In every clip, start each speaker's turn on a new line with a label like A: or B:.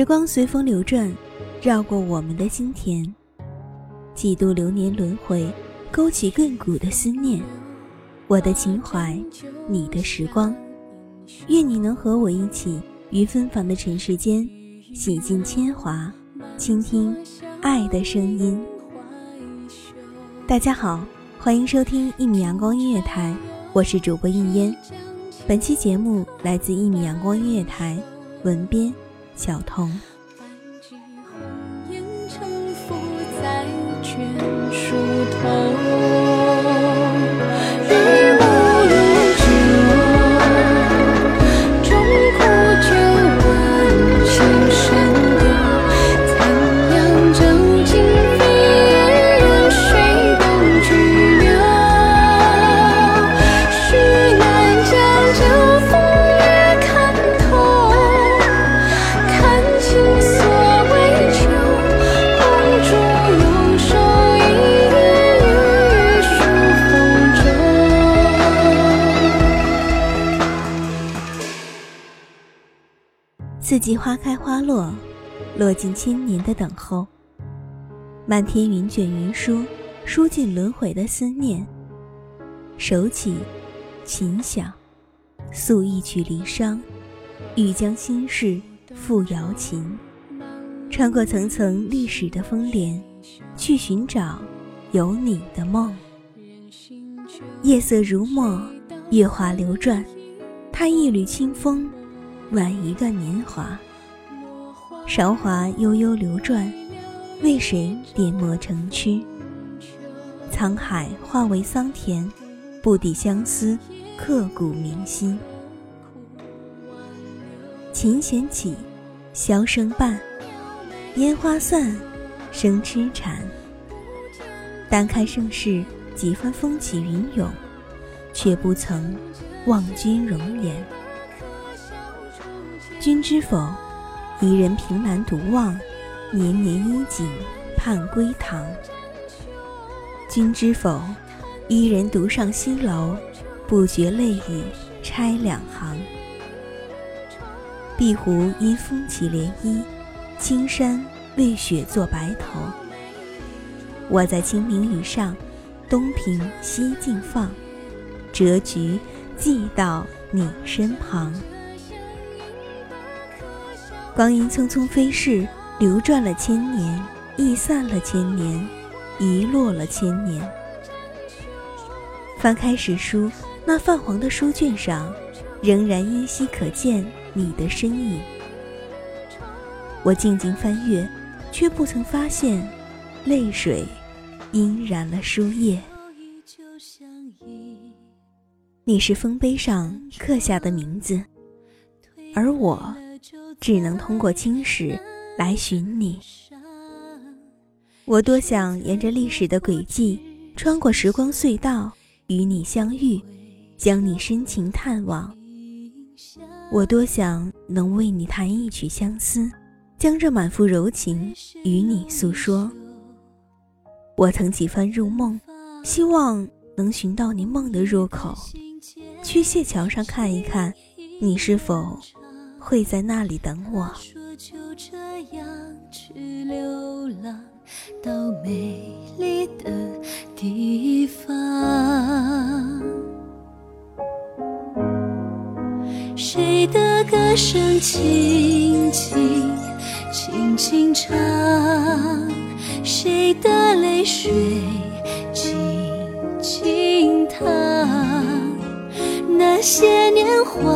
A: 时光随风流转，绕过我们的心田，几度流年轮回，勾起亘古的思念。我的情怀，你的时光，愿你能和我一起，于芬芳的尘世间，洗尽铅华，倾听爱的声音。大家好，欢迎收听一米阳光音乐台，我是主播应烟。本期节目来自一米阳光音乐台，文编。小童。四季花开花落，落尽千年的等候。漫天云卷云舒，舒尽轮回的思念。手起琴响，诉一曲离殇，欲将心事付瑶琴。穿过层层历史的风帘，去寻找有你的梦。夜色如墨，月华流转，踏一缕清风。挽一段年华，韶华悠悠流转，为谁点墨成曲？沧海化为桑田，不抵相思，刻骨铭心。琴弦起，箫声伴，烟花散，生痴缠。单看盛世几番风起云涌，却不曾望君容颜。君知否？伊人凭栏独望，年年衣锦盼归堂。君知否？伊人独上西楼，不觉泪雨拆两行。碧湖因风起涟漪，青山为雪作白头。我在清明雨上，东平西镜放，折菊寄到你身旁。光阴匆匆飞逝，流转了千年，易散了千年，遗落了千年。翻开史书，那泛黄的书卷上，仍然依稀可见你的身影。我静静翻阅，却不曾发现，泪水晕染了书页。你是丰碑上刻下的名字，而我。只能通过青史来寻你。我多想沿着历史的轨迹，穿过时光隧道，与你相遇，将你深情探望。我多想能为你弹一曲相思，将这满腹柔情与你诉说。我曾几番入梦，希望能寻到你梦的入口，去谢桥上看一看，你是否会在那里等我。
B: 到美丽的地方，谁的歌声轻轻轻轻唱，谁的泪水静静淌，那些年华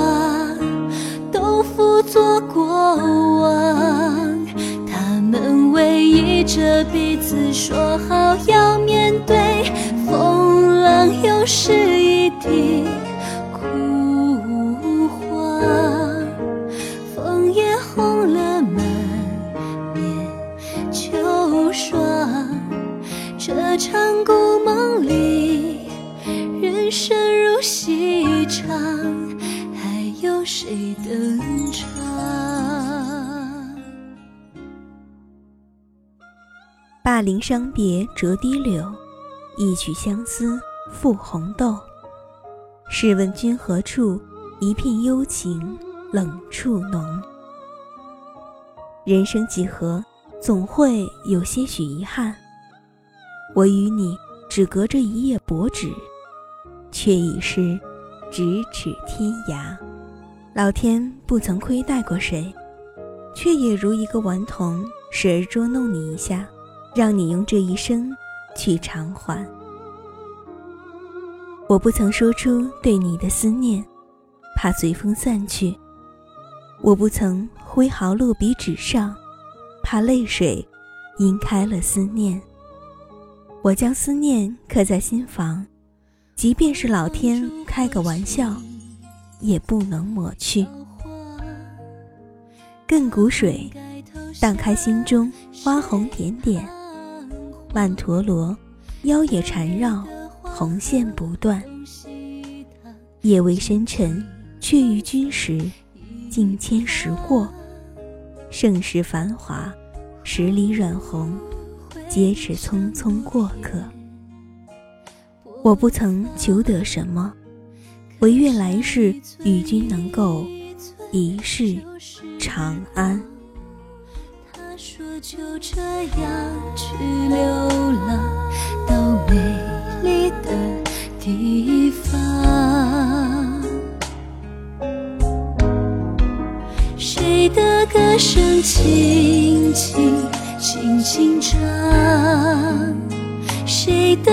B: 都付作过往。他们偎依着彼此说好要面对风浪，又是一地枯黄。枫叶红了满面秋霜。这场故梦里，人生如戏场，谁登场？
A: 灞陵伤别折堤柳，一曲相思赋红豆。试问君何处？一片幽情冷处浓。人生几何，总会有些许遗憾。我与你只隔着一页薄纸，却已是咫尺天涯。老天不曾亏待过谁，却也如一个顽童，时而捉弄你一下。让你用这一生去偿还。我不曾说出对你的思念，怕随风散去；我不曾挥毫落笔纸上，怕泪水晕开了思念。我将思念刻在心房，即便是老天开个玩笑，也不能抹去。亘古水，荡开心中花红点点。曼陀罗，妖冶缠绕，红线不断。夜未深沉，却与君时，境迁时过。盛世繁华，十里软红，皆是匆匆过客。我不曾求得什么，唯愿来世与君能够一世长安。
B: 他说就这样去流浪到美丽的地方，谁的歌声轻轻轻轻唱，谁的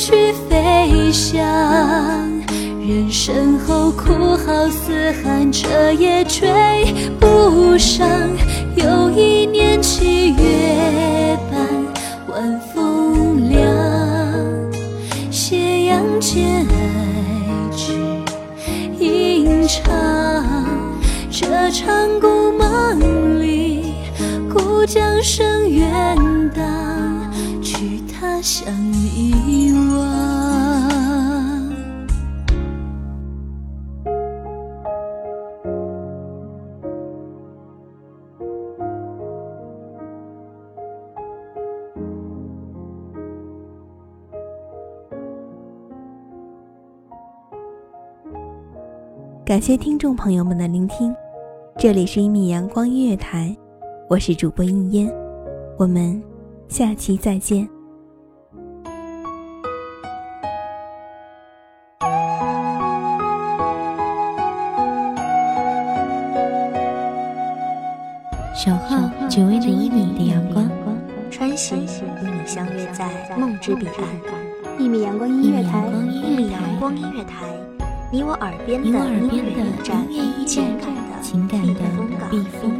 B: 去飞。翔，人生后哭号嘶喊，彻夜追不上。又一年七月半，晚风凉，斜阳渐矮，只吟唱。这场故梦里，故将声远荡，去他乡遗忘。
A: 感谢听众朋友们的聆听，这里是一米阳光音乐台，我是主播应烟，我们下期再见。
C: 守候只为那一米的阳光，
A: 穿行与你相约在梦之彼岸。
D: 一米阳光音乐台，
A: 一米阳光音乐台。你我耳边的音乐驿站，情感的避风港。